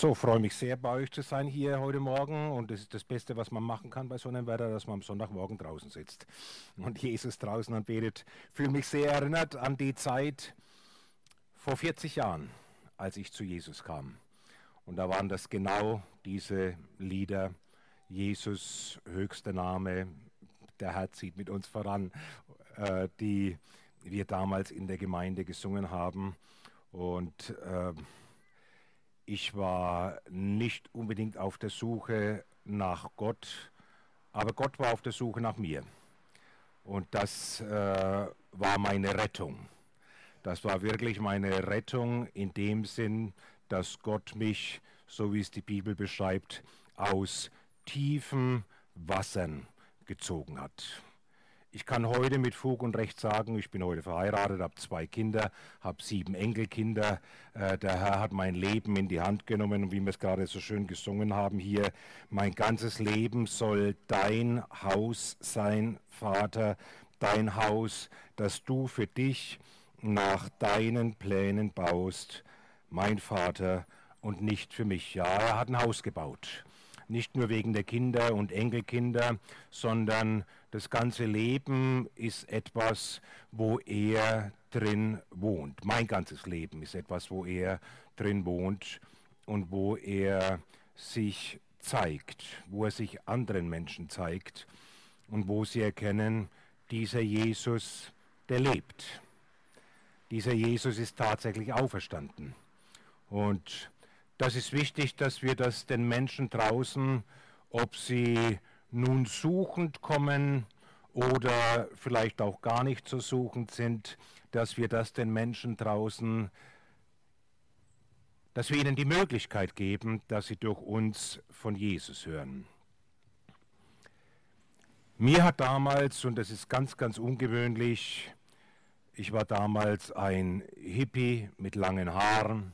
So, freue mich sehr, bei euch zu sein hier heute Morgen. Und das ist das Beste, was man machen kann bei so einem Wetter, dass man am Sonntagmorgen draußen sitzt und Jesus draußen anbetet. Fühle mich sehr erinnert an die Zeit vor 40 Jahren, als ich zu Jesus kam. Und da waren das genau diese Lieder. Jesus, höchster Name, der Herr zieht mit uns voran, äh, die wir damals in der Gemeinde gesungen haben. Und äh, ich war nicht unbedingt auf der Suche nach Gott, aber Gott war auf der Suche nach mir. Und das äh, war meine Rettung. Das war wirklich meine Rettung in dem Sinn, dass Gott mich, so wie es die Bibel beschreibt, aus tiefen Wassern gezogen hat. Ich kann heute mit Fug und Recht sagen, ich bin heute verheiratet, habe zwei Kinder, habe sieben Enkelkinder. Äh, der Herr hat mein Leben in die Hand genommen und wie wir es gerade so schön gesungen haben hier, mein ganzes Leben soll dein Haus sein, Vater, dein Haus, das du für dich nach deinen Plänen baust, mein Vater, und nicht für mich. Ja, er hat ein Haus gebaut nicht nur wegen der Kinder und Enkelkinder, sondern das ganze Leben ist etwas, wo er drin wohnt. Mein ganzes Leben ist etwas, wo er drin wohnt und wo er sich zeigt, wo er sich anderen Menschen zeigt und wo sie erkennen, dieser Jesus, der lebt. Dieser Jesus ist tatsächlich auferstanden. Und das ist wichtig, dass wir das den Menschen draußen, ob sie nun suchend kommen oder vielleicht auch gar nicht so suchend sind, dass wir das den Menschen draußen, dass wir ihnen die Möglichkeit geben, dass sie durch uns von Jesus hören. Mir hat damals, und das ist ganz, ganz ungewöhnlich, ich war damals ein Hippie mit langen Haaren,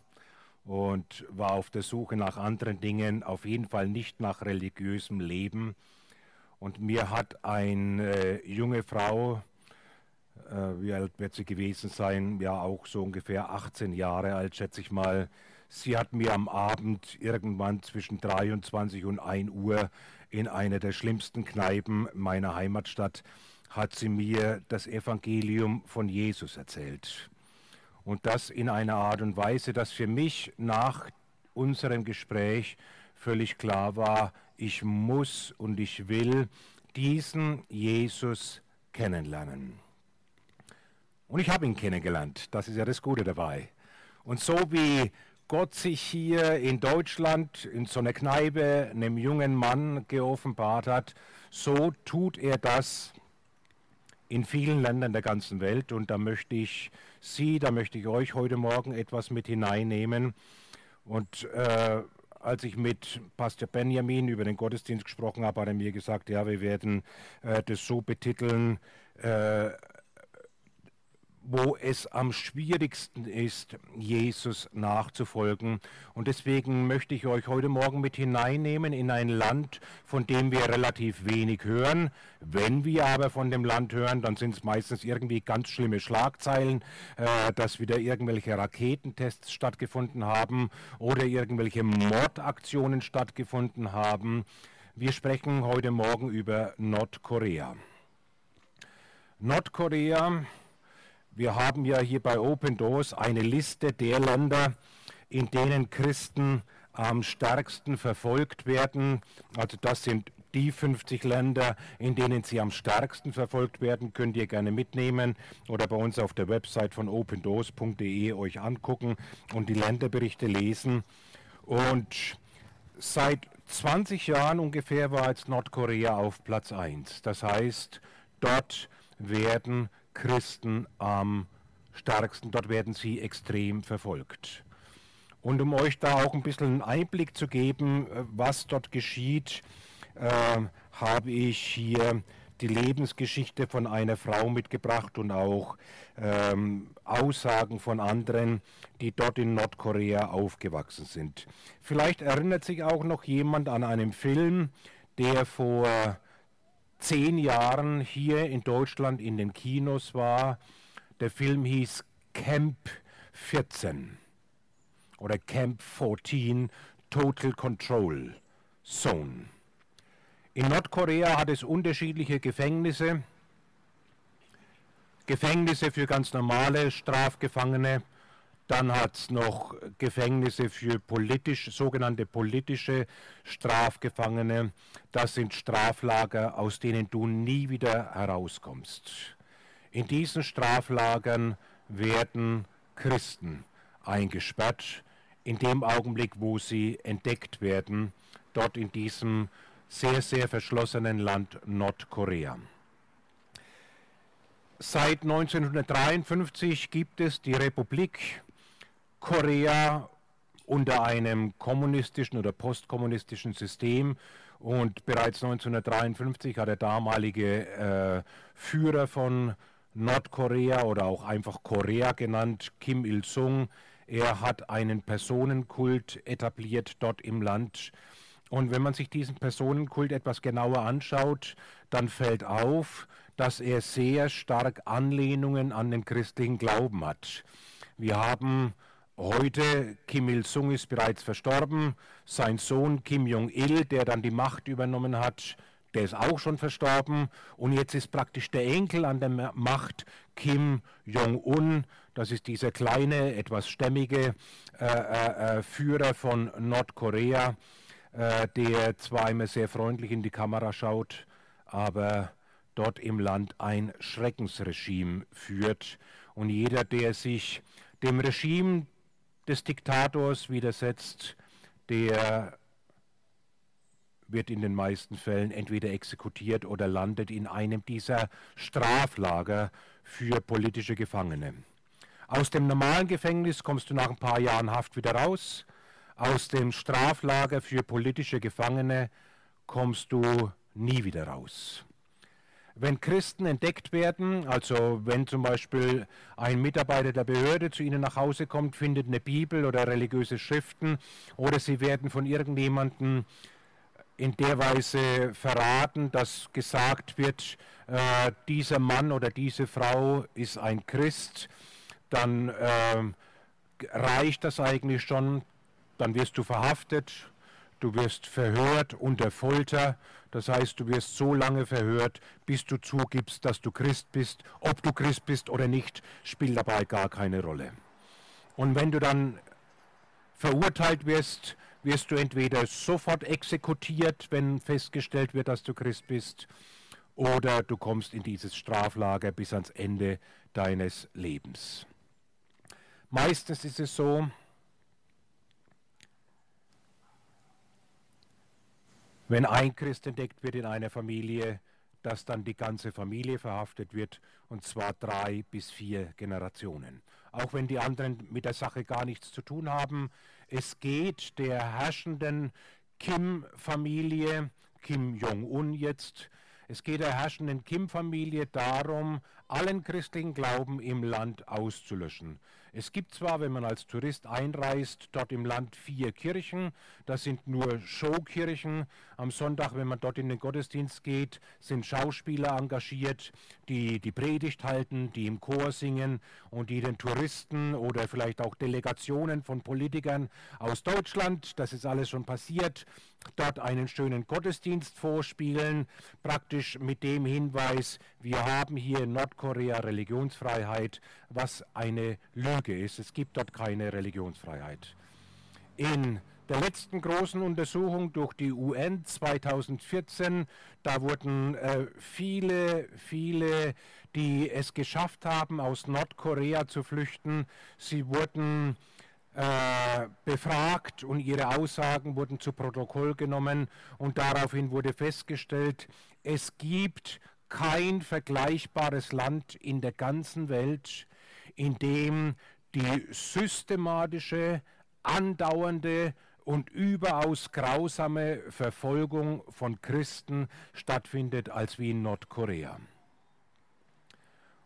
und war auf der Suche nach anderen Dingen, auf jeden Fall nicht nach religiösem Leben. Und mir hat eine äh, junge Frau, äh, wie alt wird sie gewesen sein, ja auch so ungefähr 18 Jahre alt, schätze ich mal, sie hat mir am Abend irgendwann zwischen 23 und 1 Uhr in einer der schlimmsten Kneipen meiner Heimatstadt, hat sie mir das Evangelium von Jesus erzählt. Und das in einer Art und Weise, dass für mich nach unserem Gespräch völlig klar war, ich muss und ich will diesen Jesus kennenlernen. Und ich habe ihn kennengelernt, das ist ja das Gute dabei. Und so wie Gott sich hier in Deutschland in so einer Kneipe einem jungen Mann geoffenbart hat, so tut er das in vielen Ländern der ganzen Welt. Und da möchte ich Sie, da möchte ich euch heute Morgen etwas mit hineinnehmen. Und äh, als ich mit Pastor Benjamin über den Gottesdienst gesprochen habe, hat er mir gesagt, ja, wir werden äh, das so betiteln, äh, wo es am schwierigsten ist, Jesus nachzufolgen. Und deswegen möchte ich euch heute Morgen mit hineinnehmen in ein Land, von dem wir relativ wenig hören. Wenn wir aber von dem Land hören, dann sind es meistens irgendwie ganz schlimme Schlagzeilen, äh, dass wieder irgendwelche Raketentests stattgefunden haben oder irgendwelche Mordaktionen stattgefunden haben. Wir sprechen heute Morgen über Nordkorea. Nordkorea wir haben ja hier bei Open Doors eine Liste der Länder, in denen Christen am stärksten verfolgt werden. Also das sind die 50 Länder, in denen sie am stärksten verfolgt werden, könnt ihr gerne mitnehmen oder bei uns auf der Website von opendoors.de euch angucken und die Länderberichte lesen. Und seit 20 Jahren ungefähr war jetzt Nordkorea auf Platz 1. Das heißt, dort werden Christen am stärksten. Dort werden sie extrem verfolgt. Und um euch da auch ein bisschen einen Einblick zu geben, äh, was dort geschieht, äh, habe ich hier die Lebensgeschichte von einer Frau mitgebracht und auch ähm, Aussagen von anderen, die dort in Nordkorea aufgewachsen sind. Vielleicht erinnert sich auch noch jemand an einen Film, der vor zehn Jahren hier in Deutschland in den Kinos war. Der Film hieß Camp 14 oder Camp 14 Total Control Zone. In Nordkorea hat es unterschiedliche Gefängnisse. Gefängnisse für ganz normale Strafgefangene. Dann hat es noch Gefängnisse für politisch, sogenannte politische Strafgefangene. Das sind Straflager, aus denen du nie wieder herauskommst. In diesen Straflagern werden Christen eingesperrt, in dem Augenblick, wo sie entdeckt werden, dort in diesem sehr, sehr verschlossenen Land Nordkorea. Seit 1953 gibt es die Republik Korea unter einem kommunistischen oder postkommunistischen System und bereits 1953 hat der damalige äh, Führer von Nordkorea oder auch einfach Korea genannt, Kim Il-sung, er hat einen Personenkult etabliert dort im Land. Und wenn man sich diesen Personenkult etwas genauer anschaut, dann fällt auf, dass er sehr stark Anlehnungen an den christlichen Glauben hat. Wir haben heute, Kim Il-sung ist bereits verstorben, sein Sohn Kim Jong-il, der dann die Macht übernommen hat, der ist auch schon verstorben. Und jetzt ist praktisch der Enkel an der Macht, Kim Jong-un, das ist dieser kleine, etwas stämmige äh, äh, äh Führer von Nordkorea, äh, der zwar immer sehr freundlich in die Kamera schaut, aber dort im Land ein Schreckensregime führt. Und jeder, der sich dem Regime des Diktators widersetzt, der wird in den meisten Fällen entweder exekutiert oder landet in einem dieser Straflager für politische Gefangene. Aus dem normalen Gefängnis kommst du nach ein paar Jahren Haft wieder raus. Aus dem Straflager für politische Gefangene kommst du nie wieder raus. Wenn Christen entdeckt werden, also wenn zum Beispiel ein Mitarbeiter der Behörde zu ihnen nach Hause kommt, findet eine Bibel oder religiöse Schriften oder sie werden von irgendjemandem in der Weise verraten, dass gesagt wird, äh, dieser Mann oder diese Frau ist ein Christ, dann äh, reicht das eigentlich schon, dann wirst du verhaftet, du wirst verhört unter Folter, das heißt, du wirst so lange verhört, bis du zugibst, dass du Christ bist. Ob du Christ bist oder nicht, spielt dabei gar keine Rolle. Und wenn du dann verurteilt wirst, wirst du entweder sofort exekutiert, wenn festgestellt wird, dass du Christ bist, oder du kommst in dieses Straflager bis ans Ende deines Lebens. Meistens ist es so, wenn ein Christ entdeckt wird in einer Familie, dass dann die ganze Familie verhaftet wird, und zwar drei bis vier Generationen. Auch wenn die anderen mit der Sache gar nichts zu tun haben, es geht der herrschenden Kim-Familie, Kim Jong-un jetzt, es geht der herrschenden Kim-Familie darum, allen christlichen Glauben im Land auszulöschen. Es gibt zwar, wenn man als Tourist einreist, dort im Land vier Kirchen, das sind nur Showkirchen. Am Sonntag, wenn man dort in den Gottesdienst geht, sind Schauspieler engagiert, die die Predigt halten, die im Chor singen und die den Touristen oder vielleicht auch Delegationen von Politikern aus Deutschland, das ist alles schon passiert, dort einen schönen Gottesdienst vorspielen, praktisch mit dem Hinweis, wir haben hier in Nordkorea Religionsfreiheit, was eine Lüge ist. Es gibt dort keine Religionsfreiheit. In der letzten großen Untersuchung durch die UN 2014, da wurden äh, viele, viele, die es geschafft haben, aus Nordkorea zu flüchten, sie wurden äh, befragt und ihre Aussagen wurden zu Protokoll genommen. Und daraufhin wurde festgestellt, es gibt kein vergleichbares Land in der ganzen Welt, in dem die systematische, andauernde und überaus grausame Verfolgung von Christen stattfindet als wie in Nordkorea.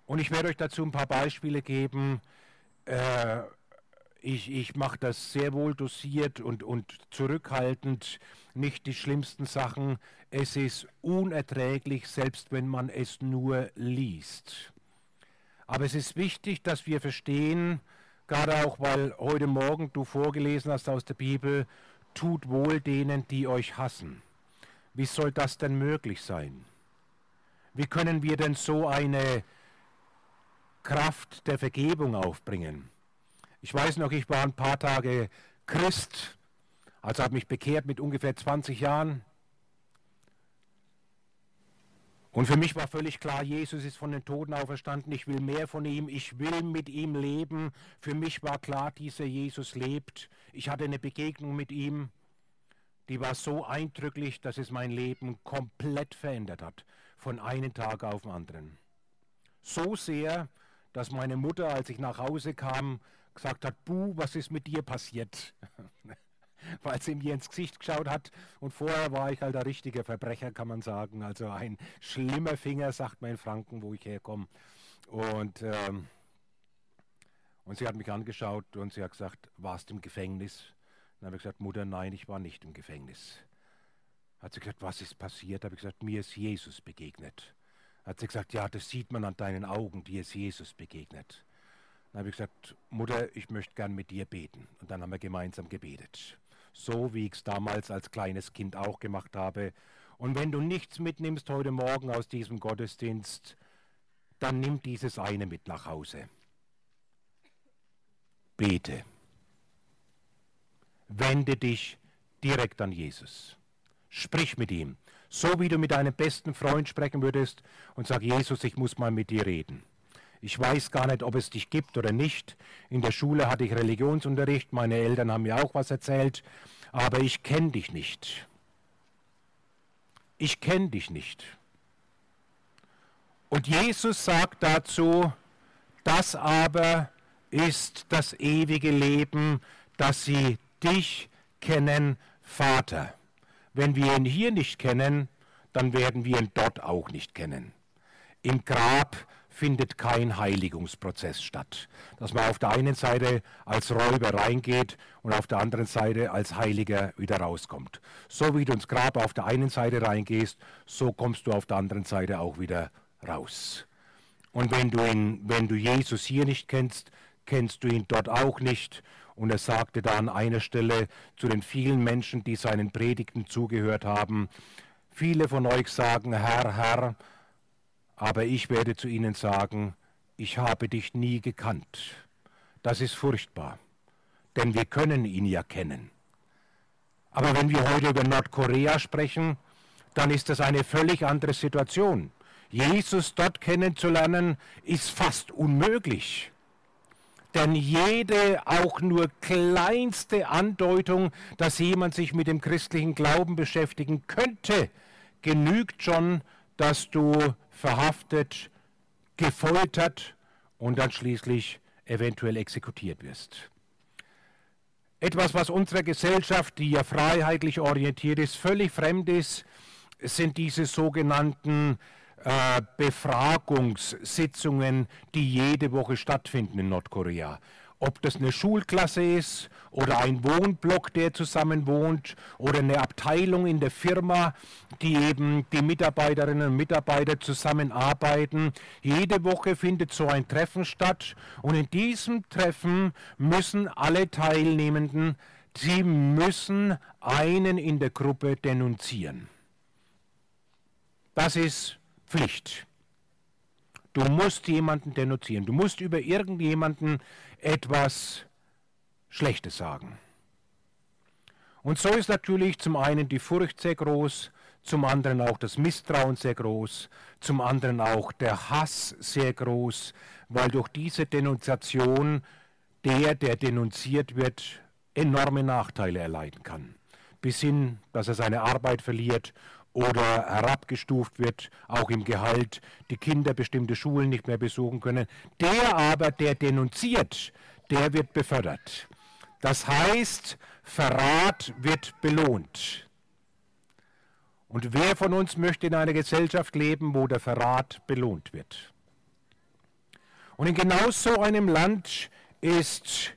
Und ich werde euch dazu ein paar Beispiele geben, äh, ich, ich mache das sehr wohl dosiert und, und zurückhaltend, nicht die schlimmsten Sachen. Es ist unerträglich, selbst wenn man es nur liest. Aber es ist wichtig, dass wir verstehen, gerade auch weil heute Morgen du vorgelesen hast aus der Bibel, tut wohl denen, die euch hassen. Wie soll das denn möglich sein? Wie können wir denn so eine Kraft der Vergebung aufbringen? Ich weiß noch, ich war ein paar Tage Christ, also habe mich bekehrt mit ungefähr 20 Jahren. Und für mich war völlig klar, Jesus ist von den Toten auferstanden, ich will mehr von ihm, ich will mit ihm leben. Für mich war klar, dieser Jesus lebt. Ich hatte eine Begegnung mit ihm, die war so eindrücklich, dass es mein Leben komplett verändert hat, von einem Tag auf den anderen. So sehr, dass meine Mutter, als ich nach Hause kam, gesagt hat, Buh, was ist mit dir passiert? weil sie mir ins Gesicht geschaut hat. Und vorher war ich halt ein richtiger Verbrecher, kann man sagen. Also ein schlimmer Finger, sagt man in Franken, wo ich herkomme. Und, ähm, und sie hat mich angeschaut und sie hat gesagt, warst du im Gefängnis? Dann habe ich gesagt, Mutter, nein, ich war nicht im Gefängnis. Hat sie gesagt, was ist passiert? Habe ich gesagt, mir ist Jesus begegnet. Hat sie gesagt, ja, das sieht man an deinen Augen, dir ist Jesus begegnet. Dann habe ich gesagt, Mutter, ich möchte gern mit dir beten. Und dann haben wir gemeinsam gebetet so wie ich es damals als kleines Kind auch gemacht habe. Und wenn du nichts mitnimmst heute Morgen aus diesem Gottesdienst, dann nimm dieses eine mit nach Hause. Bete. Wende dich direkt an Jesus. Sprich mit ihm, so wie du mit deinem besten Freund sprechen würdest und sag, Jesus, ich muss mal mit dir reden. Ich weiß gar nicht, ob es dich gibt oder nicht. In der Schule hatte ich Religionsunterricht, meine Eltern haben mir auch was erzählt, aber ich kenne dich nicht. Ich kenne dich nicht. Und Jesus sagt dazu, das aber ist das ewige Leben, dass sie dich kennen, Vater. Wenn wir ihn hier nicht kennen, dann werden wir ihn dort auch nicht kennen. Im Grab findet kein Heiligungsprozess statt. Dass man auf der einen Seite als Räuber reingeht und auf der anderen Seite als Heiliger wieder rauskommt. So wie du ins Grab auf der einen Seite reingehst, so kommst du auf der anderen Seite auch wieder raus. Und wenn du, ihn, wenn du Jesus hier nicht kennst, kennst du ihn dort auch nicht. Und er sagte da an einer Stelle zu den vielen Menschen, die seinen Predigten zugehört haben, viele von euch sagen, Herr, Herr, aber ich werde zu ihnen sagen, ich habe dich nie gekannt. Das ist furchtbar, denn wir können ihn ja kennen. Aber wenn wir heute über Nordkorea sprechen, dann ist das eine völlig andere Situation. Jesus dort kennenzulernen, ist fast unmöglich. Denn jede auch nur kleinste Andeutung, dass jemand sich mit dem christlichen Glauben beschäftigen könnte, genügt schon, dass du verhaftet, gefoltert und dann schließlich eventuell exekutiert wirst. Etwas, was unserer Gesellschaft, die ja freiheitlich orientiert ist, völlig fremd ist, sind diese sogenannten äh, Befragungssitzungen, die jede Woche stattfinden in Nordkorea ob das eine Schulklasse ist oder ein Wohnblock, der zusammen wohnt oder eine Abteilung in der Firma, die eben die Mitarbeiterinnen und Mitarbeiter zusammenarbeiten. Jede Woche findet so ein Treffen statt und in diesem Treffen müssen alle Teilnehmenden, sie müssen einen in der Gruppe denunzieren. Das ist Pflicht. Du musst jemanden denunzieren. Du musst über irgendjemanden etwas Schlechtes sagen. Und so ist natürlich zum einen die Furcht sehr groß, zum anderen auch das Misstrauen sehr groß, zum anderen auch der Hass sehr groß, weil durch diese Denunziation der, der denunziert wird, enorme Nachteile erleiden kann. Bis hin, dass er seine Arbeit verliert oder herabgestuft wird, auch im Gehalt, die Kinder bestimmte Schulen nicht mehr besuchen können. Der aber, der denunziert, der wird befördert. Das heißt, Verrat wird belohnt. Und wer von uns möchte in einer Gesellschaft leben, wo der Verrat belohnt wird? Und in genau so einem Land ist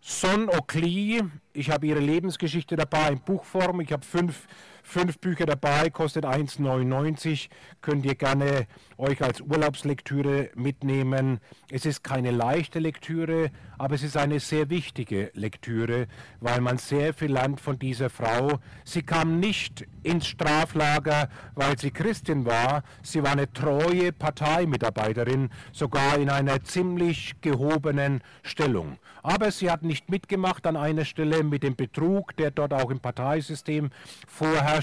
Son Okli, ich habe ihre Lebensgeschichte dabei in Buchform, ich habe fünf fünf Bücher dabei, kostet 1,99. Könnt ihr gerne euch als Urlaubslektüre mitnehmen. Es ist keine leichte Lektüre, aber es ist eine sehr wichtige Lektüre, weil man sehr viel lernt von dieser Frau. Sie kam nicht ins Straflager, weil sie Christin war. Sie war eine treue Parteimitarbeiterin, sogar in einer ziemlich gehobenen Stellung. Aber sie hat nicht mitgemacht an einer Stelle mit dem Betrug, der dort auch im Parteisystem vorherrscht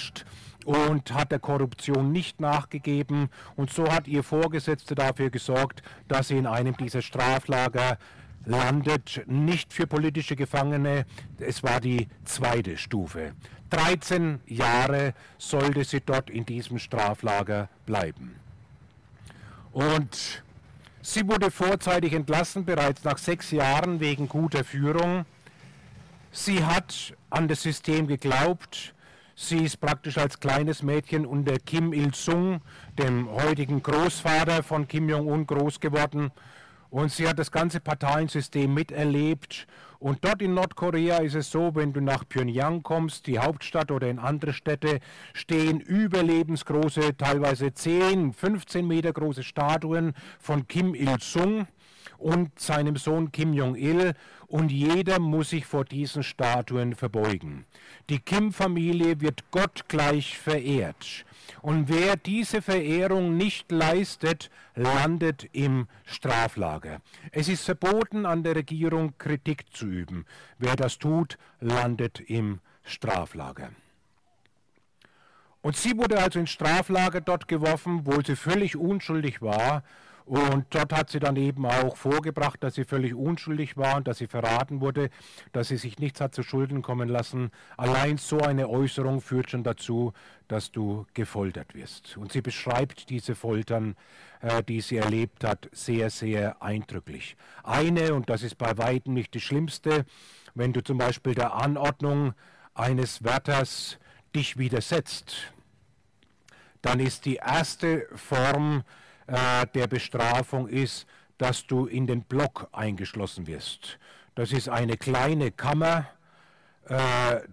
und hat der Korruption nicht nachgegeben. Und so hat ihr Vorgesetzte dafür gesorgt, dass sie in einem dieser Straflager landet, nicht für politische Gefangene, es war die zweite Stufe. 13 Jahre sollte sie dort in diesem Straflager bleiben. Und sie wurde vorzeitig entlassen, bereits nach sechs Jahren wegen guter Führung. Sie hat an das System geglaubt, Sie ist praktisch als kleines Mädchen unter Kim Il-sung, dem heutigen Großvater von Kim Jong-un, groß geworden. Und sie hat das ganze Parteiensystem miterlebt. Und dort in Nordkorea ist es so, wenn du nach Pyongyang kommst, die Hauptstadt oder in andere Städte, stehen überlebensgroße, teilweise 10, 15 Meter große Statuen von Kim Il-sung und seinem Sohn Kim Jong-il und jeder muss sich vor diesen Statuen verbeugen. Die Kim-Familie wird gottgleich verehrt. Und wer diese Verehrung nicht leistet, landet im Straflager. Es ist verboten, an der Regierung Kritik zu üben. Wer das tut, landet im Straflager. Und sie wurde also ins Straflager dort geworfen, wo sie völlig unschuldig war und dort hat sie dann eben auch vorgebracht, dass sie völlig unschuldig war und dass sie verraten wurde, dass sie sich nichts hat zu Schulden kommen lassen. Allein so eine Äußerung führt schon dazu, dass du gefoltert wirst. Und sie beschreibt diese Foltern, äh, die sie erlebt hat, sehr, sehr eindrücklich. Eine, und das ist bei weitem nicht die schlimmste, wenn du zum Beispiel der Anordnung eines Wärters dich widersetzt, dann ist die erste Form, äh, der Bestrafung ist, dass du in den Block eingeschlossen wirst. Das ist eine kleine Kammer,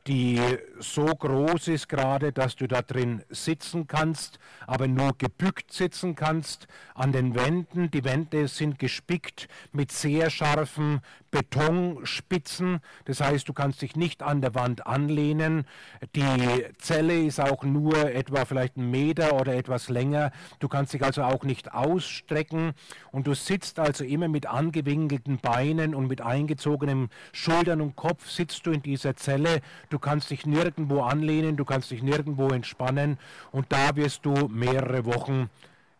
die so groß ist gerade, dass du da drin sitzen kannst, aber nur gebückt sitzen kannst. An den Wänden, die Wände sind gespickt mit sehr scharfen Betonspitzen. Das heißt, du kannst dich nicht an der Wand anlehnen. Die Zelle ist auch nur etwa vielleicht einen Meter oder etwas länger. Du kannst dich also auch nicht ausstrecken und du sitzt also immer mit angewinkelten Beinen und mit eingezogenen Schultern und Kopf sitzt du in dieser Zelle. Du kannst dich nirgendwo anlehnen, du kannst dich nirgendwo entspannen und da wirst du mehrere Wochen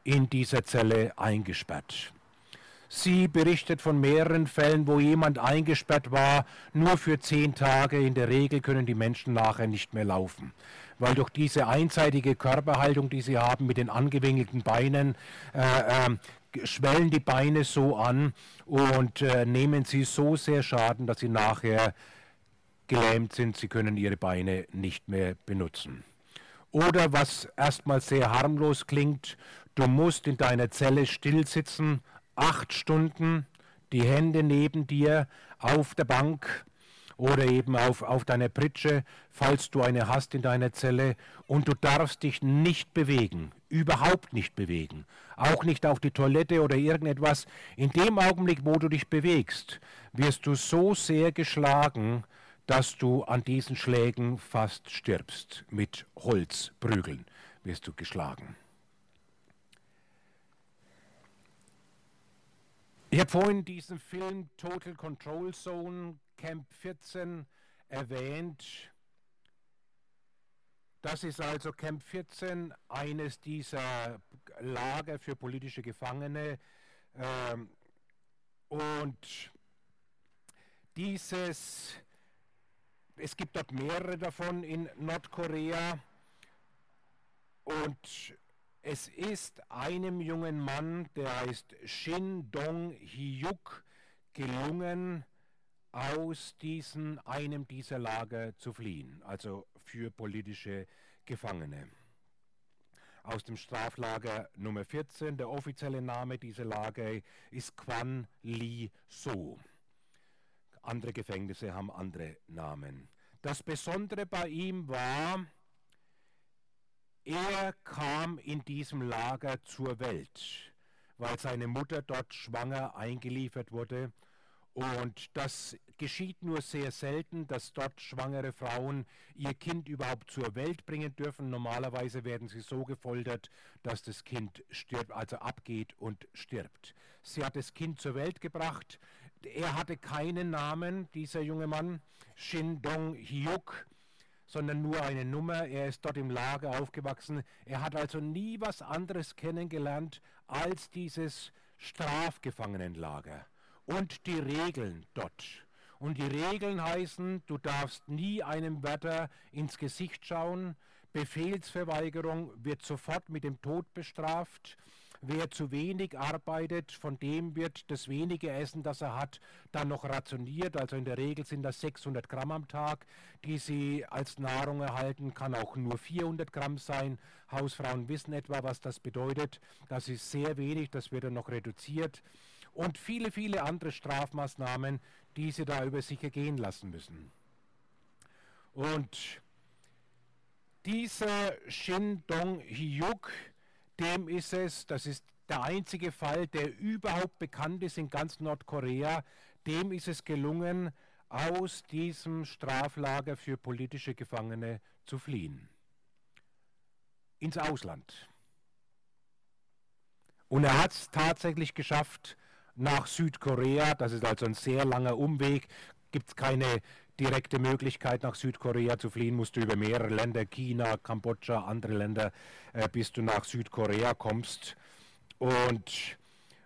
in dieser Zelle eingesperrt. Sie berichtet von mehreren Fällen, wo jemand eingesperrt war, nur für zehn Tage. In der Regel können die Menschen nachher nicht mehr laufen, weil durch diese einseitige Körperhaltung, die sie haben mit den angewinkelten Beinen, äh, äh, schwellen die Beine so an und äh, nehmen sie so sehr Schaden, dass sie nachher gelähmt sind. Sie können ihre Beine nicht mehr benutzen. Oder was erstmal sehr harmlos klingt, du musst in deiner Zelle still sitzen acht Stunden die Hände neben dir auf der Bank oder eben auf, auf deiner Pritsche, falls du eine hast in deiner Zelle, und du darfst dich nicht bewegen, überhaupt nicht bewegen, auch nicht auf die Toilette oder irgendetwas. In dem Augenblick, wo du dich bewegst, wirst du so sehr geschlagen, dass du an diesen Schlägen fast stirbst. Mit Holzprügeln wirst du geschlagen. Ich habe vorhin diesen Film Total Control Zone Camp 14 erwähnt. Das ist also Camp 14, eines dieser Lager für politische Gefangene. Ähm, und dieses, es gibt dort mehrere davon in Nordkorea. Und es ist einem jungen Mann, der heißt Shin Dong-hyuk, gelungen, aus diesen, einem dieser Lager zu fliehen, also für politische Gefangene. Aus dem Straflager Nummer 14, der offizielle Name dieser Lager ist Quan Li So. Andere Gefängnisse haben andere Namen. Das Besondere bei ihm war, Er kam in diesem Lager zur Welt, weil seine Mutter dort schwanger eingeliefert wurde und das geschieht nur sehr selten, dass dort schwangere Frauen ihr Kind überhaupt zur Welt bringen dürfen. Normalerweise werden sie so gefoltert, dass das Kind stirbt, also abgeht und stirbt. Sie hat das Kind zur Welt gebracht. Er hatte keinen Namen, dieser junge Mann, Shin Dong Hyuk, sondern nur eine Nummer. Er ist dort im Lager aufgewachsen. Er hat also nie was anderes kennengelernt als dieses Strafgefangenenlager und die Regeln dort. Und die Regeln heißen, du darfst nie einem Wärter ins Gesicht schauen, Befehlsverweigerung wird sofort mit dem Tod bestraft, Wer zu wenig arbeitet, von dem wird das wenige Essen, das er hat, dann noch rationiert. Also in der Regel sind das 600 Gramm am Tag, die sie als Nahrung erhalten. Kann auch nur 400 Gramm sein. Hausfrauen wissen etwa, was das bedeutet. Das ist sehr wenig, das wird dann noch reduziert und viele, viele andere Strafmaßnahmen, die sie da über sich ergehen lassen müssen. Und dieser Shin Dong Hyuk, dem ist es, das ist der einzige Fall, der überhaupt bekannt ist in ganz Nordkorea, dem ist es gelungen, aus diesem Straflager für politische Gefangene zu fliehen. Ins Ausland. Und er hat es tatsächlich geschafft, nach Südkorea. Das ist also ein sehr langer Umweg. Gibt es keine direkte Möglichkeit, nach Südkorea zu fliehen, musst du über mehrere Länder, China, Kambodscha, andere Länder, äh, bis du nach Südkorea kommst. Und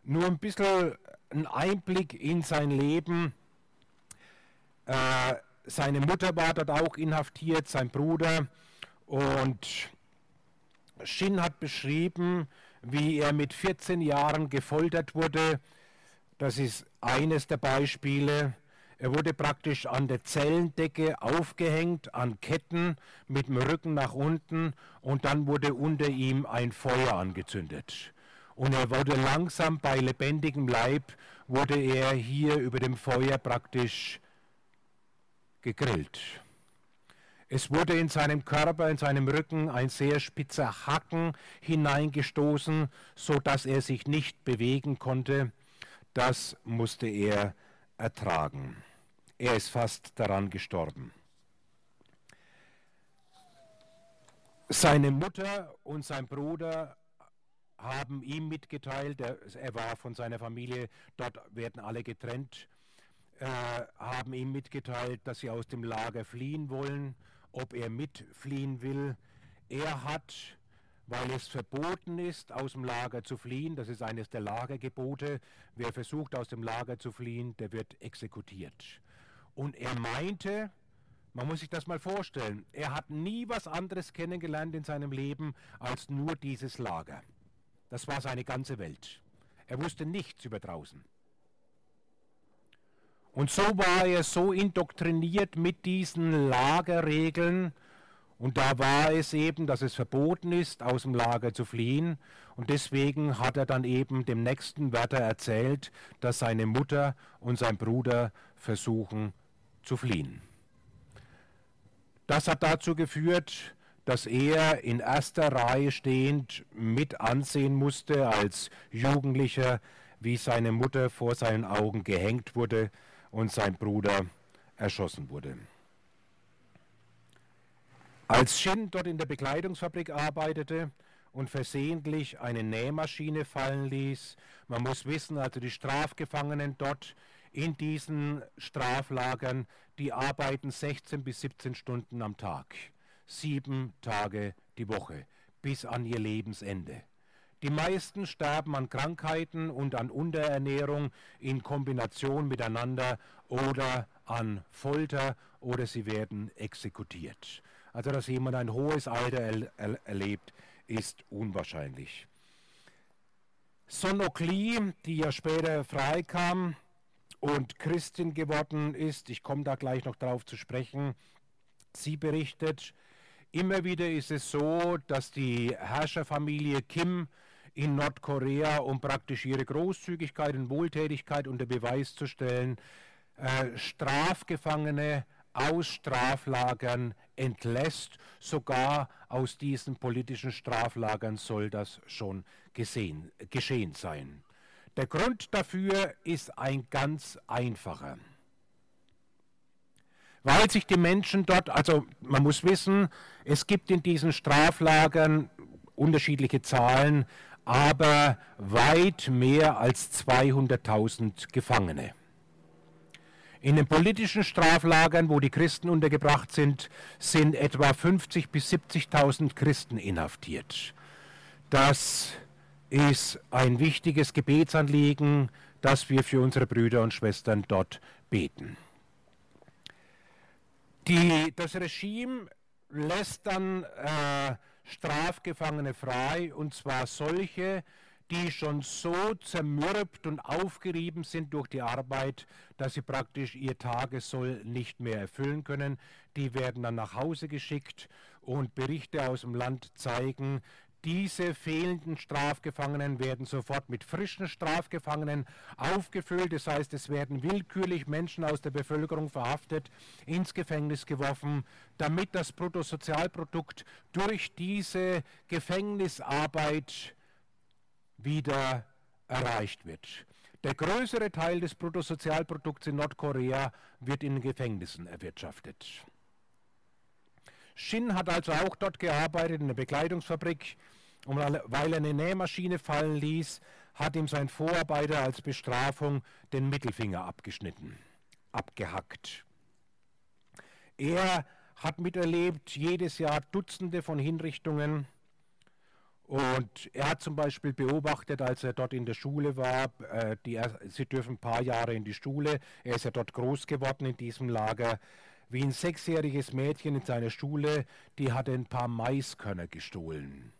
nur ein bisschen ein Einblick in sein Leben. Äh, seine Mutter war dort auch inhaftiert, sein Bruder. Und Shin hat beschrieben, wie er mit 14 Jahren gefoltert wurde, das ist eines der Beispiele. Er wurde praktisch an der Zellendecke aufgehängt, an Ketten mit dem Rücken nach unten und dann wurde unter ihm ein Feuer angezündet. Und er wurde langsam bei lebendigem Leib, wurde er hier über dem Feuer praktisch gegrillt. Es wurde in seinem Körper, in seinem Rücken ein sehr spitzer Hacken hineingestoßen, so dass er sich nicht bewegen konnte das musste er ertragen. Er ist fast daran gestorben. Seine Mutter und sein Bruder haben ihm mitgeteilt, er, er war von seiner Familie, dort werden alle getrennt, äh, haben ihm mitgeteilt, dass sie aus dem Lager fliehen wollen, ob er mitfliehen will. Er hat weil es verboten ist, aus dem Lager zu fliehen. Das ist eines der Lagergebote. Wer versucht, aus dem Lager zu fliehen, der wird exekutiert. Und er meinte, man muss sich das mal vorstellen, er hat nie was anderes kennengelernt in seinem Leben als nur dieses Lager. Das war seine ganze Welt. Er wusste nichts über draußen. Und so war er so indoktriniert mit diesen Lagerregeln, und da war es eben, dass es verboten ist, aus dem Lager zu fliehen. Und deswegen hat er dann eben dem nächsten Wärter erzählt, dass seine Mutter und sein Bruder versuchen zu fliehen. Das hat dazu geführt, dass er in erster Reihe stehend mit ansehen musste als Jugendlicher, wie seine Mutter vor seinen Augen gehängt wurde und sein Bruder erschossen wurde. Als Shin dort in der Bekleidungsfabrik arbeitete und versehentlich eine Nähmaschine fallen ließ, man muss wissen, also die Strafgefangenen dort in diesen Straflagern, die arbeiten 16 bis 17 Stunden am Tag, sieben Tage die Woche, bis an ihr Lebensende. Die meisten sterben an Krankheiten und an Unterernährung in Kombination miteinander oder an Folter oder sie werden exekutiert. Also dass jemand ein hohes Alter er, er, erlebt, ist unwahrscheinlich. Sonokli, die ja später freikam und Christin geworden ist, ich komme da gleich noch darauf zu sprechen, sie berichtet, immer wieder ist es so, dass die Herrscherfamilie Kim in Nordkorea, um praktisch ihre Großzügigkeit und Wohltätigkeit unter Beweis zu stellen, äh, Strafgefangene aus Straflagern entlässt. Sogar aus diesen politischen Straflagern soll das schon gesehen, geschehen sein. Der Grund dafür ist ein ganz einfacher. Weil sich die Menschen dort, also man muss wissen, es gibt in diesen Straflagern unterschiedliche Zahlen, aber weit mehr als 200.000 Gefangene. In den politischen Straflagern, wo die Christen untergebracht sind, sind etwa 50.000 bis 70.000 Christen inhaftiert. Das ist ein wichtiges Gebetsanliegen, dass wir für unsere Brüder und Schwestern dort beten. Die, das Regime lässt dann äh, Strafgefangene frei, und zwar solche, die schon so zermürbt und aufgerieben sind durch die Arbeit, dass sie praktisch ihr Tagessoll nicht mehr erfüllen können. Die werden dann nach Hause geschickt und Berichte aus dem Land zeigen, diese fehlenden Strafgefangenen werden sofort mit frischen Strafgefangenen aufgefüllt. Das heißt, es werden willkürlich Menschen aus der Bevölkerung verhaftet, ins Gefängnis geworfen, damit das Bruttosozialprodukt durch diese Gefängnisarbeit wieder erreicht wird. Der größere Teil des Bruttosozialprodukts in Nordkorea wird in Gefängnissen erwirtschaftet. Shin hat also auch dort gearbeitet, in der Bekleidungsfabrik. Und weil er eine Nähmaschine fallen ließ, hat ihm sein Vorarbeiter als Bestrafung den Mittelfinger abgeschnitten, abgehackt. Er hat miterlebt jedes Jahr Dutzende von Hinrichtungen. Und er hat zum Beispiel beobachtet, als er dort in der Schule war, äh, die, sie dürfen ein paar Jahre in die Schule, er ist ja dort groß geworden in diesem Lager, wie ein sechsjähriges Mädchen in seiner Schule, die hatte ein paar Maiskörner gestohlen.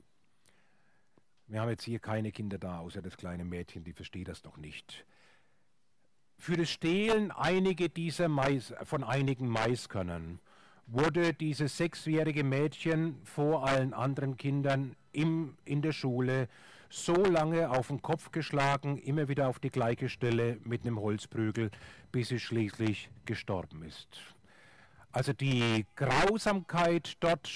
Wir haben jetzt hier keine Kinder da, außer das kleine Mädchen, die versteht das noch nicht. Für das Stehlen einige dieser Mais, von einigen Maiskörnern wurde dieses sechsjährige Mädchen vor allen anderen Kindern im, in der Schule so lange auf den Kopf geschlagen, immer wieder auf die gleiche Stelle mit einem Holzprügel, bis sie schließlich gestorben ist. Also die Grausamkeit dort,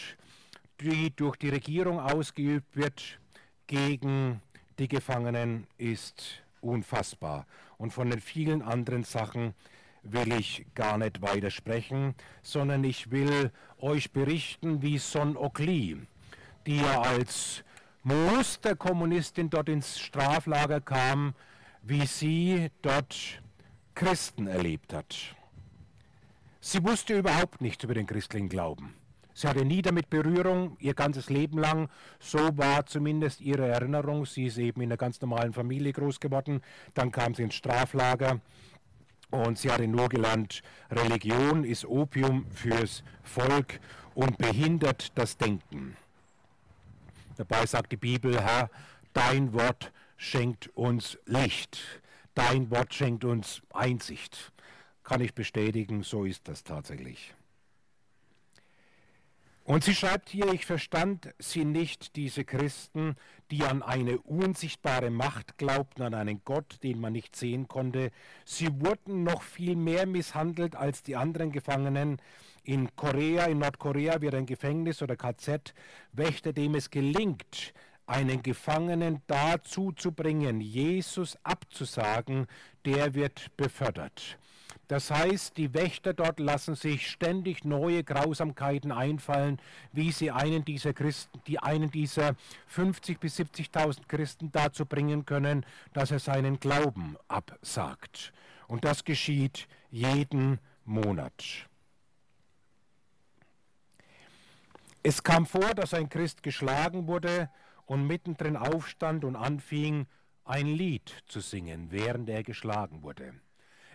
die durch die Regierung ausgeübt wird gegen die Gefangenen, ist unfassbar. Und von den vielen anderen Sachen will ich gar nicht weiter sprechen, sondern ich will euch berichten, wie Son Okli, die ja als Musterkommunistin dort ins Straflager kam, wie sie dort Christen erlebt hat. Sie wusste überhaupt nichts über den christlichen Glauben. Sie hatte nie damit Berührung, ihr ganzes Leben lang. So war zumindest ihre Erinnerung. Sie ist eben in einer ganz normalen Familie groß geworden. Dann kam sie ins Straflager und sie hatte nur gelernt, Religion ist Opium fürs Volk und behindert das Denken. Dabei sagt die Bibel, Herr, dein Wort schenkt uns Licht. Dein Wort schenkt uns Einsicht kann ich bestätigen, so ist das tatsächlich. Und sie schreibt hier, ich verstand sie nicht, diese Christen, die an eine unsichtbare Macht glaubten, an einen Gott, den man nicht sehen konnte. Sie wurden noch viel mehr misshandelt als die anderen Gefangenen. In Korea, in Nordkorea wird ein Gefängnis oder KZ Wächter, dem es gelingt, einen Gefangenen dazu zu bringen, Jesus abzusagen, der wird befördert. Das heißt, die Wächter dort lassen sich ständig neue Grausamkeiten einfallen, wie sie einen dieser Christen, die einen dieser 50 bis 70.000 Christen dazu bringen können, dass er seinen Glauben absagt. Und das geschieht jeden Monat. Es kam vor, dass ein Christ geschlagen wurde und mittendrin aufstand und anfing, ein Lied zu singen, während er geschlagen wurde.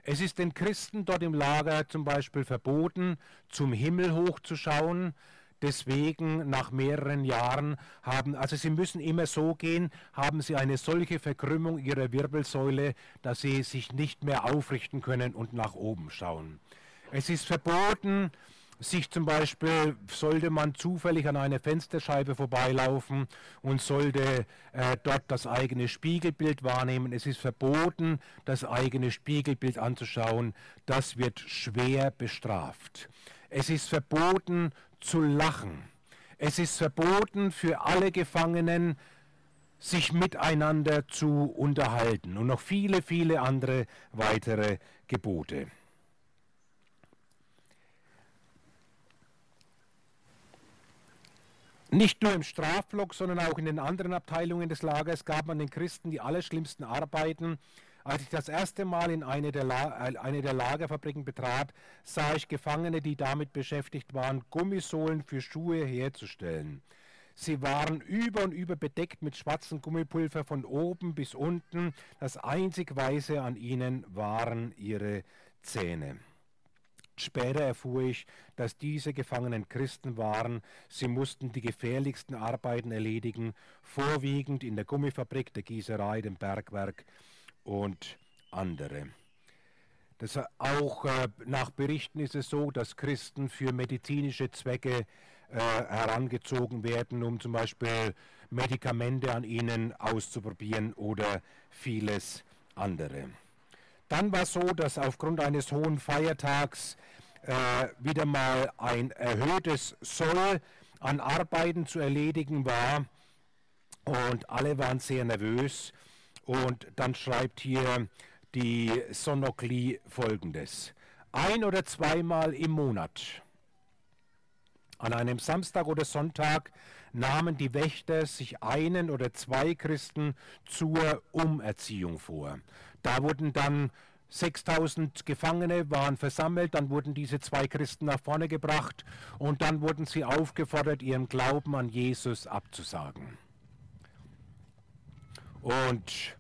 Es ist den Christen dort im Lager zum Beispiel verboten, zum Himmel hochzuschauen. Deswegen nach mehreren Jahren haben, also sie müssen immer so gehen, haben sie eine solche Verkrümmung ihrer Wirbelsäule, dass sie sich nicht mehr aufrichten können und nach oben schauen. Es ist verboten, sich zum Beispiel, sollte man zufällig an einer Fensterscheibe vorbeilaufen und sollte äh, dort das eigene Spiegelbild wahrnehmen. Es ist verboten, das eigene Spiegelbild anzuschauen. Das wird schwer bestraft. Es ist verboten zu lachen. Es ist verboten für alle Gefangenen, sich miteinander zu unterhalten und noch viele, viele andere weitere Gebote. Nicht nur im Strafblock, sondern auch in den anderen Abteilungen des Lagers gab man den Christen die allerschlimmsten Arbeiten. Als ich das erste Mal in eine der, äh, eine der Lagerfabriken betrat, sah ich Gefangene, die damit beschäftigt waren, Gummisohlen für Schuhe herzustellen. Sie waren über und über bedeckt mit schwarzem Gummipulver von oben bis unten. Das einzig Weiße an ihnen waren ihre Zähne. Später erfuhr ich, dass diese Gefangenen Christen waren. Sie mussten die gefährlichsten Arbeiten erledigen, vorwiegend in der Gummifabrik, der Gießerei, dem Bergwerk und andere. Das auch äh, nach Berichten ist es so, dass Christen für medizinische Zwecke äh, herangezogen werden, um zum Beispiel Medikamente an ihnen auszuprobieren oder vieles andere. Dann war es so, dass aufgrund eines hohen Feiertags äh, wieder mal ein erhöhtes Soll an Arbeiten zu erledigen war und alle waren sehr nervös. Und dann schreibt hier die Sonokli folgendes. Ein oder zweimal im Monat an einem Samstag oder Sonntag nahmen die Wächter sich einen oder zwei Christen zur Umerziehung vor. Da wurden dann 6000 Gefangene waren versammelt, dann wurden diese zwei Christen nach vorne gebracht und dann wurden sie aufgefordert, ihren Glauben an Jesus abzusagen. Und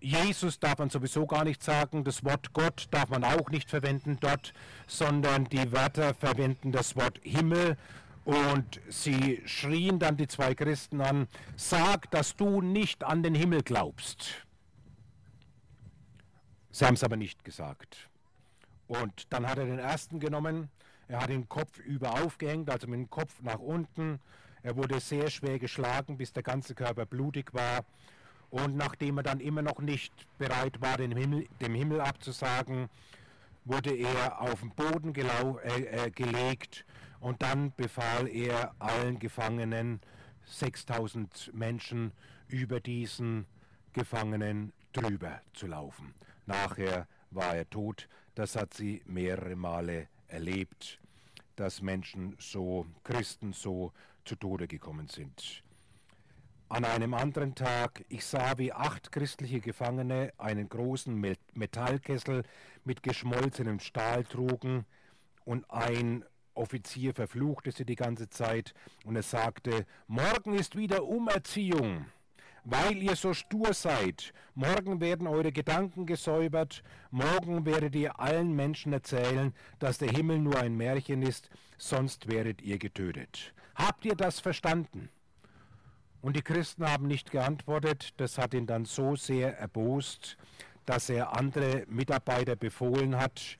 Jesus darf man sowieso gar nicht sagen, das Wort Gott darf man auch nicht verwenden dort, sondern die Wörter verwenden das Wort Himmel und sie schrien dann die zwei Christen an, sag, dass du nicht an den Himmel glaubst. Sie haben es aber nicht gesagt. Und dann hat er den ersten genommen, er hat den Kopf über aufgehängt, also mit dem Kopf nach unten. Er wurde sehr schwer geschlagen, bis der ganze Körper blutig war. Und nachdem er dann immer noch nicht bereit war, den Himmel, dem Himmel abzusagen, wurde er auf den Boden äh, äh, gelegt und dann befahl er allen Gefangenen, 6000 Menschen, über diesen Gefangenen drüber zu laufen. Nachher war er tot. Das hat sie mehrere Male erlebt, dass Menschen so, Christen so zu Tode gekommen sind. An einem anderen Tag, ich sah, wie acht christliche Gefangene einen großen Metallkessel mit geschmolzenem Stahl trugen und ein Offizier verfluchte sie die ganze Zeit und er sagte, morgen ist wieder Umerziehung, weil ihr so stur seid. Morgen werden eure Gedanken gesäubert, morgen werdet ihr allen Menschen erzählen, dass der Himmel nur ein Märchen ist, sonst wäret ihr getötet. Habt ihr das verstanden? Und die Christen haben nicht geantwortet. Das hat ihn dann so sehr erbost, dass er andere Mitarbeiter befohlen hat,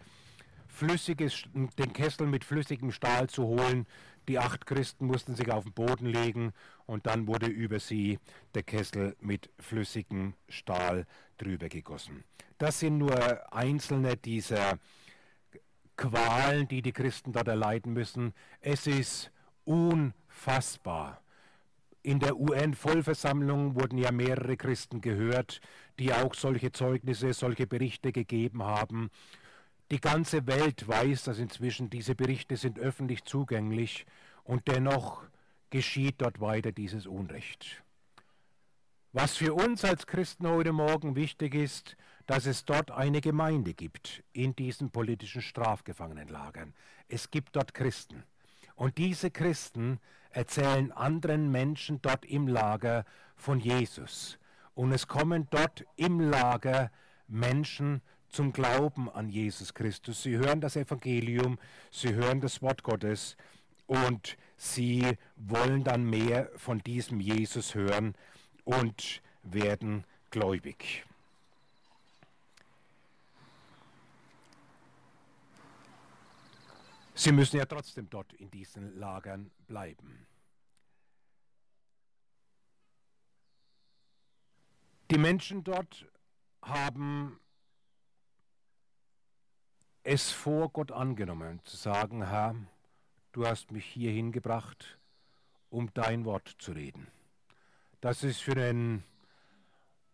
flüssiges, den Kessel mit flüssigem Stahl zu holen. Die acht Christen mussten sich auf den Boden legen und dann wurde über sie der Kessel mit flüssigem Stahl drüber gegossen. Das sind nur einzelne dieser Qualen, die die Christen dort erleiden müssen. Es ist unfassbar in der UN-Vollversammlung wurden ja mehrere Christen gehört, die auch solche Zeugnisse, solche Berichte gegeben haben. Die ganze Welt weiß dass inzwischen, diese Berichte sind öffentlich zugänglich und dennoch geschieht dort weiter dieses Unrecht. Was für uns als Christen heute Morgen wichtig ist, dass es dort eine Gemeinde gibt in diesen politischen Strafgefangenenlagern. Es gibt dort Christen. Und diese Christen erzählen anderen Menschen dort im Lager von Jesus. Und es kommen dort im Lager Menschen zum Glauben an Jesus Christus. Sie hören das Evangelium, sie hören das Wort Gottes und sie wollen dann mehr von diesem Jesus hören und werden gläubig. Sie müssen ja trotzdem dort in diesen Lagern bleiben. Die Menschen dort haben es vor Gott angenommen, zu sagen, Herr, du hast mich hier hingebracht, um dein Wort zu reden. Das ist für einen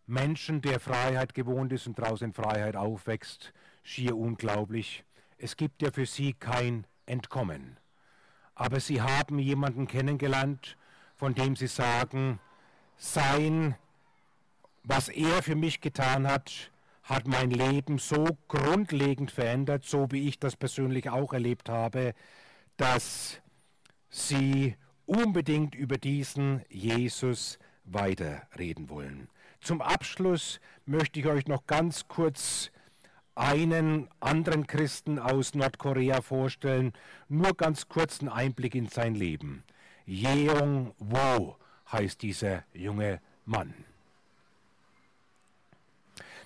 Menschen, der Freiheit gewohnt ist und draußen in Freiheit aufwächst, schier unglaublich. Es gibt ja für sie kein Entkommen. Aber sie haben jemanden kennengelernt, von dem sie sagen, sein, was er für mich getan hat, hat mein Leben so grundlegend verändert, so wie ich das persönlich auch erlebt habe, dass sie unbedingt über diesen Jesus weiterreden wollen. Zum Abschluss möchte ich euch noch ganz kurz einen anderen Christen aus Nordkorea vorstellen, nur ganz kurzen Einblick in sein Leben. Yeong Wo heißt dieser junge Mann.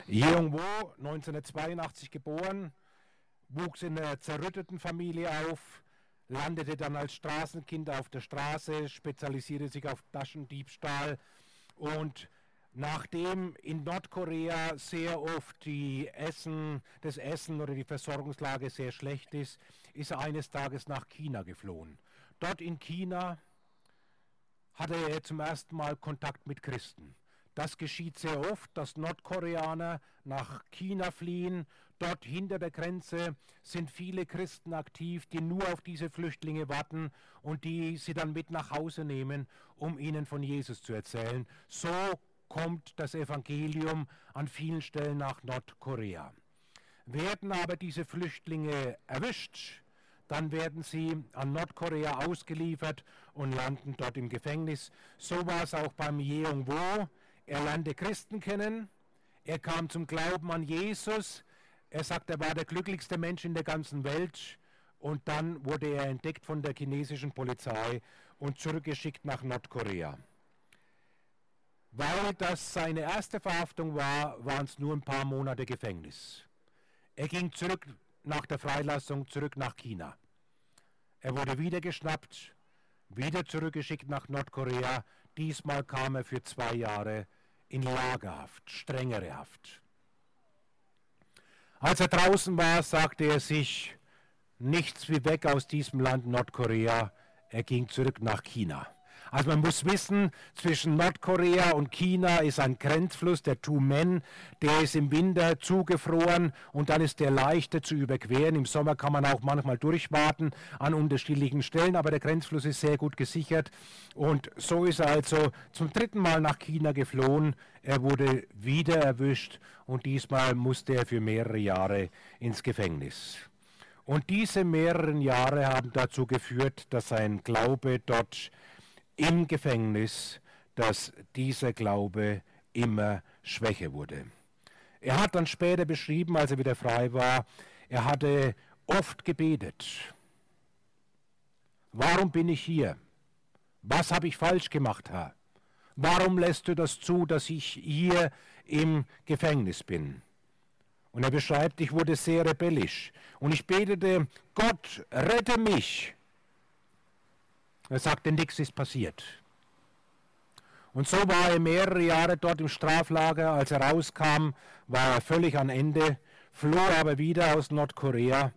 Yeong Wo, 1982 geboren, wuchs in einer zerrütteten Familie auf, landete dann als Straßenkind auf der Straße, spezialisierte sich auf Taschendiebstahl und nachdem in Nordkorea sehr oft die Essen, das Essen oder die Versorgungslage sehr schlecht ist, ist er eines Tages nach China geflohen. Dort in China hatte er zum ersten Mal Kontakt mit Christen. Das geschieht sehr oft, dass Nordkoreaner nach China fliehen. Dort hinter der Grenze sind viele Christen aktiv, die nur auf diese Flüchtlinge warten und die sie dann mit nach Hause nehmen, um ihnen von Jesus zu erzählen. So kommt das Evangelium an vielen Stellen nach Nordkorea. Werden aber diese Flüchtlinge erwischt, dann werden sie an Nordkorea ausgeliefert und landen dort im Gefängnis. So war es auch beim Yeong Wo. Er lernte Christen kennen, er kam zum Glauben an Jesus, er sagt, er war der glücklichste Mensch in der ganzen Welt und dann wurde er entdeckt von der chinesischen Polizei und zurückgeschickt nach Nordkorea. Weil das seine erste Verhaftung war, waren es nur ein paar Monate Gefängnis. Er ging zurück nach der Freilassung zurück nach China. Er wurde wieder geschnappt, wieder zurückgeschickt nach Nordkorea. Diesmal kam er für zwei Jahre in Lagerhaft, strengere Haft. Als er draußen war, sagte er sich, nichts wie weg aus diesem Land Nordkorea. Er ging zurück nach China. Also man muss wissen, zwischen Nordkorea und China ist ein Grenzfluss, der Tumen, der ist im Winter zugefroren und dann ist der leichter zu überqueren. Im Sommer kann man auch manchmal durchwarten an unterschiedlichen Stellen, aber der Grenzfluss ist sehr gut gesichert und so ist er also zum dritten Mal nach China geflohen. Er wurde wieder erwischt und diesmal musste er für mehrere Jahre ins Gefängnis. Und diese mehreren Jahre haben dazu geführt, dass sein Glaube dort im Gefängnis, dass dieser Glaube immer schwächer wurde. Er hat dann später beschrieben, als er wieder frei war, er hatte oft gebetet. Warum bin ich hier? Was habe ich falsch gemacht, Herr? Warum lässt du das zu, dass ich hier im Gefängnis bin? Und er beschreibt, ich wurde sehr rebellisch und ich betete, Gott, rette mich. Er sagte, nichts ist passiert. Und so war er mehrere Jahre dort im Straflager. Als er rauskam, war er völlig am Ende, floh aber wieder aus Nordkorea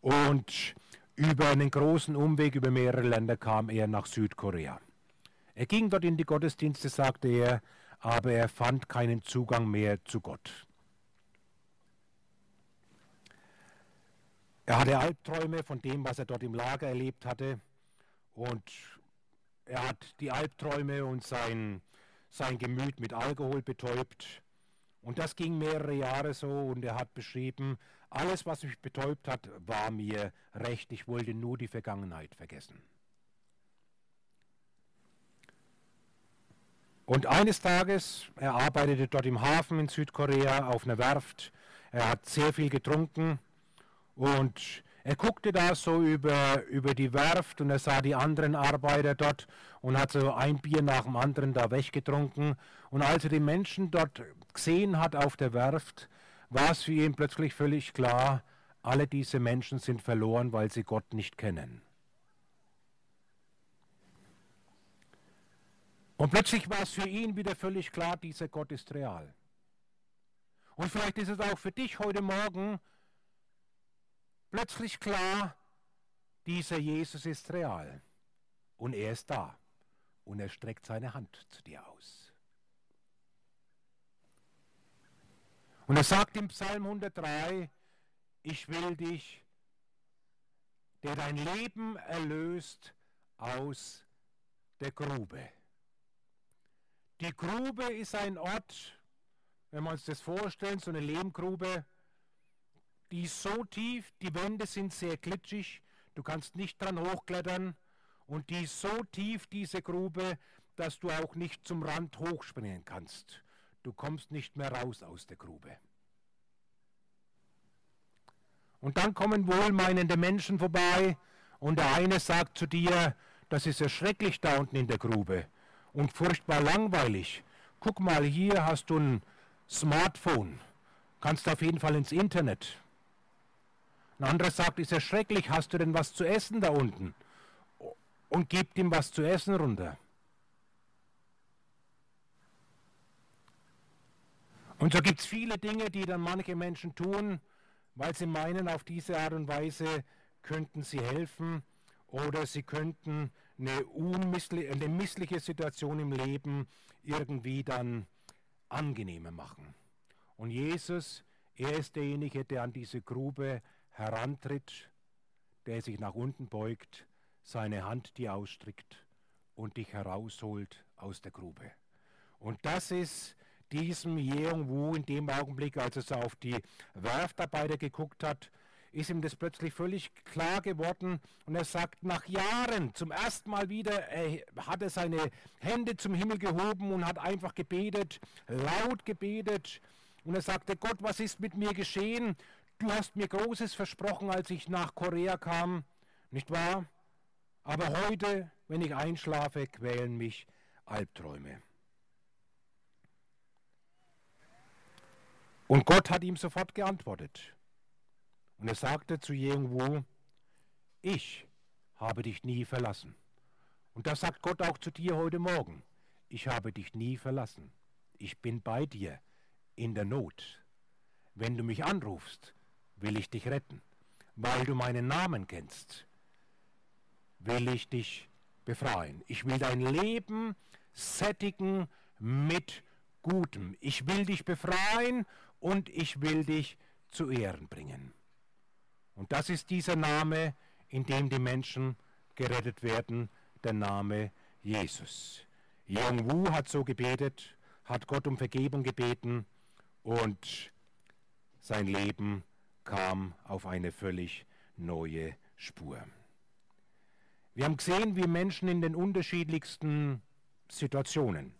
und über einen großen Umweg über mehrere Länder kam er nach Südkorea. Er ging dort in die Gottesdienste, sagte er, aber er fand keinen Zugang mehr zu Gott. Er hatte Albträume von dem, was er dort im Lager erlebt hatte. Und er hat die Albträume und sein, sein Gemüt mit Alkohol betäubt. Und das ging mehrere Jahre so und er hat beschrieben, alles, was mich betäubt hat, war mir recht. Ich wollte nur die Vergangenheit vergessen. Und eines Tages, er arbeitete dort im Hafen in Südkorea auf einer Werft, er hat sehr viel getrunken und er guckte da so über, über die Werft und er sah die anderen Arbeiter dort und hat so ein Bier nach dem anderen da weggetrunken. Und als er die Menschen dort gesehen hat auf der Werft, war es für ihn plötzlich völlig klar, alle diese Menschen sind verloren, weil sie Gott nicht kennen. Und plötzlich war es für ihn wieder völlig klar, dieser Gott ist real. Und vielleicht ist es auch für dich heute Morgen plötzlich klar, dieser Jesus ist real und er ist da und er streckt seine Hand zu dir aus. Und er sagt im Psalm 103, ich will dich, der dein Leben erlöst, aus der Grube. Die Grube ist ein Ort, wenn wir uns das vorstellen, so eine Lehmgrube, die ist so tief, die Wände sind sehr glitschig, du kannst nicht dran hochklettern und die ist so tief, diese Grube, dass du auch nicht zum Rand hochspringen kannst. Du kommst nicht mehr raus aus der Grube. Und dann kommen wohlmeinende Menschen vorbei und der eine sagt zu dir, das ist ja schrecklich da unten in der Grube und furchtbar langweilig. Guck mal, hier hast du ein Smartphone, kannst auf jeden Fall ins Internet. Ein anderer sagt, ist ja schrecklich, hast du denn was zu essen da unten? Und gibt ihm was zu essen runter. Und so gibt es viele Dinge, die dann manche Menschen tun, weil sie meinen, auf diese Art und Weise könnten sie helfen oder sie könnten eine, eine missliche Situation im Leben irgendwie dann angenehmer machen. Und Jesus, er ist derjenige, der an diese Grube herantritt, der sich nach unten beugt, seine Hand dir ausstreckt und dich herausholt aus der Grube. Und das ist diesem Yeong Wu in dem Augenblick, als er auf die Werftarbeiter geguckt hat, ist ihm das plötzlich völlig klar geworden und er sagt, nach Jahren zum ersten Mal wieder, er hat er seine Hände zum Himmel gehoben und hat einfach gebetet, laut gebetet und er sagte, Gott, was ist mit mir geschehen? Du hast mir Großes versprochen, als ich nach Korea kam, nicht wahr? Aber heute, wenn ich einschlafe, quälen mich Albträume. Und Gott hat ihm sofort geantwortet. Und er sagte zu Wu, ich habe dich nie verlassen. Und das sagt Gott auch zu dir heute Morgen. Ich habe dich nie verlassen. Ich bin bei dir in der Not. Wenn du mich anrufst, will ich dich retten. Weil du meinen Namen kennst, will ich dich befreien. Ich will dein Leben sättigen mit Gutem. Ich will dich befreien und ich will dich zu Ehren bringen. Und das ist dieser Name, in dem die Menschen gerettet werden, der Name Jesus. Yong Wu hat so gebetet, hat Gott um Vergebung gebeten und sein Leben kam auf eine völlig neue Spur. Wir haben gesehen, wie Menschen in den unterschiedlichsten Situationen,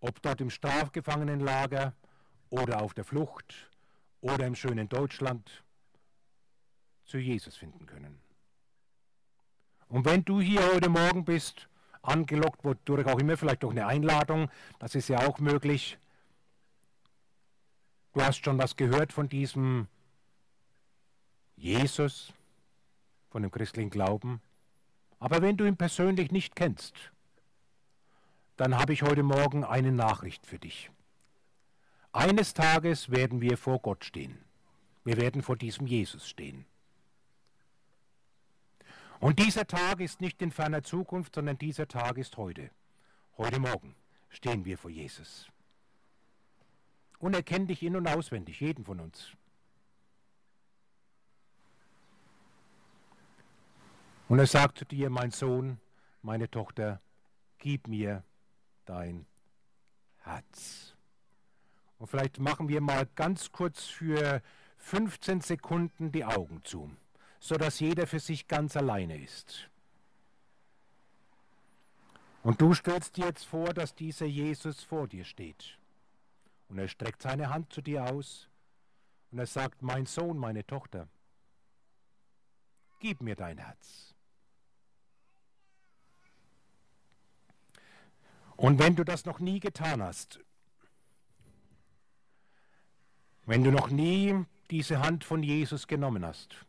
ob dort im Strafgefangenenlager, oder auf der Flucht oder im schönen Deutschland zu Jesus finden können. Und wenn du hier heute Morgen bist, angelockt, wodurch auch immer, vielleicht durch eine Einladung, das ist ja auch möglich, du hast schon was gehört von diesem Jesus, von dem christlichen Glauben, aber wenn du ihn persönlich nicht kennst, dann habe ich heute Morgen eine Nachricht für dich. Eines Tages werden wir vor Gott stehen. Wir werden vor diesem Jesus stehen. Und dieser Tag ist nicht in ferner Zukunft, sondern dieser Tag ist heute. Heute Morgen stehen wir vor Jesus. Und er kennt dich in und auswendig, jeden von uns. Und er sagt zu dir, mein Sohn, meine Tochter, gib mir dein Herz. Und vielleicht machen wir mal ganz kurz für 15 Sekunden die Augen zu, sodass jeder für sich ganz alleine ist. Und du stellst dir jetzt vor, dass dieser Jesus vor dir steht. Und er streckt seine Hand zu dir aus und er sagt, mein Sohn, meine Tochter, gib mir dein Herz. Und wenn du das noch nie getan hast, wenn du noch nie diese Hand von Jesus genommen hast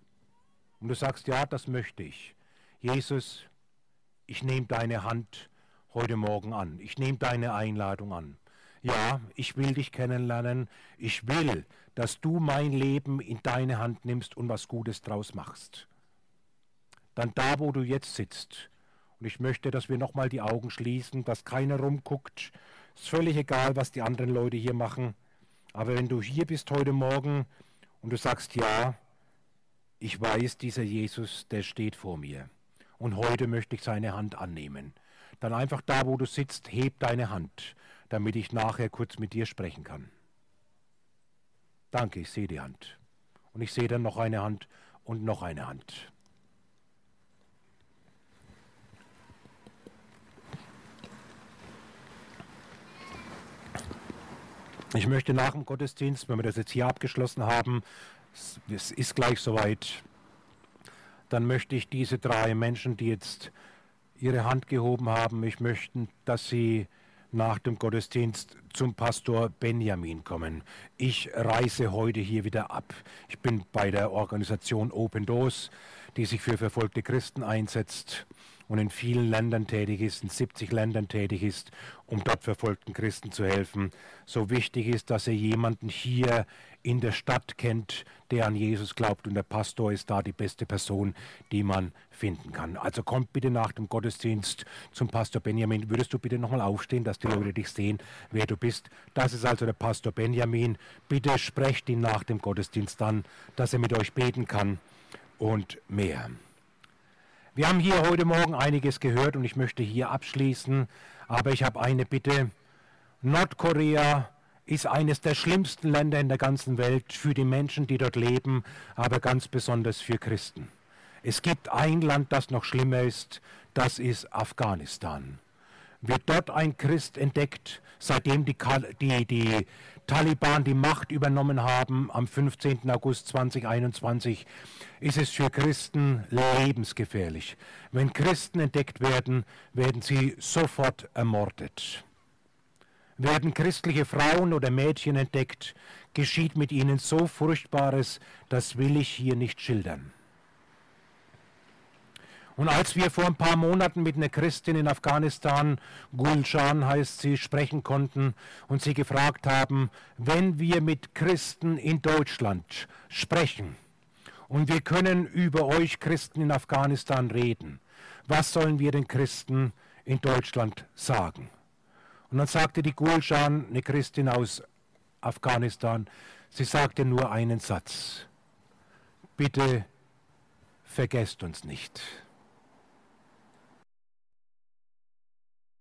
und du sagst, ja, das möchte ich. Jesus, ich nehme deine Hand heute Morgen an. Ich nehme deine Einladung an. Ja, ich will dich kennenlernen, ich will, dass du mein Leben in deine Hand nimmst und was Gutes draus machst. Dann da, wo du jetzt sitzt, und ich möchte, dass wir nochmal die Augen schließen, dass keiner rumguckt, ist völlig egal, was die anderen Leute hier machen, aber wenn du hier bist heute Morgen und du sagst, ja, ich weiß, dieser Jesus, der steht vor mir. Und heute möchte ich seine Hand annehmen, dann einfach da, wo du sitzt, heb deine Hand, damit ich nachher kurz mit dir sprechen kann. Danke, ich sehe die Hand. Und ich sehe dann noch eine Hand und noch eine Hand. Ich möchte nach dem Gottesdienst, wenn wir das jetzt hier abgeschlossen haben, es ist gleich soweit, dann möchte ich diese drei Menschen, die jetzt ihre Hand gehoben haben, ich möchte, dass sie nach dem Gottesdienst zum Pastor Benjamin kommen. Ich reise heute hier wieder ab. Ich bin bei der Organisation Open Doors, die sich für verfolgte Christen einsetzt und in vielen Ländern tätig ist, in 70 Ländern tätig ist, um dort verfolgten Christen zu helfen. So wichtig ist, dass er jemanden hier in der Stadt kennt, der an Jesus glaubt und der Pastor ist da die beste Person, die man finden kann. Also kommt bitte nach dem Gottesdienst zum Pastor Benjamin. Würdest du bitte nochmal aufstehen, dass die Leute dich sehen, wer du bist? Das ist also der Pastor Benjamin. Bitte sprecht ihn nach dem Gottesdienst an, dass er mit euch beten kann und mehr. Wir haben hier heute Morgen einiges gehört und ich möchte hier abschließen, aber ich habe eine Bitte. Nordkorea ist eines der schlimmsten Länder in der ganzen Welt für die Menschen, die dort leben, aber ganz besonders für Christen. Es gibt ein Land, das noch schlimmer ist, das ist Afghanistan. Wird dort ein Christ entdeckt, seitdem die, die, die Taliban die Macht übernommen haben am 15. August 2021, ist es für Christen lebensgefährlich. Wenn Christen entdeckt werden, werden sie sofort ermordet. Werden christliche Frauen oder Mädchen entdeckt, geschieht mit ihnen so Furchtbares, das will ich hier nicht schildern. Und als wir vor ein paar Monaten mit einer Christin in Afghanistan, Gulshan heißt sie, sprechen konnten und sie gefragt haben, wenn wir mit Christen in Deutschland sprechen und wir können über euch Christen in Afghanistan reden, was sollen wir den Christen in Deutschland sagen? Und dann sagte die Gulshan, eine Christin aus Afghanistan, sie sagte nur einen Satz. Bitte vergesst uns nicht.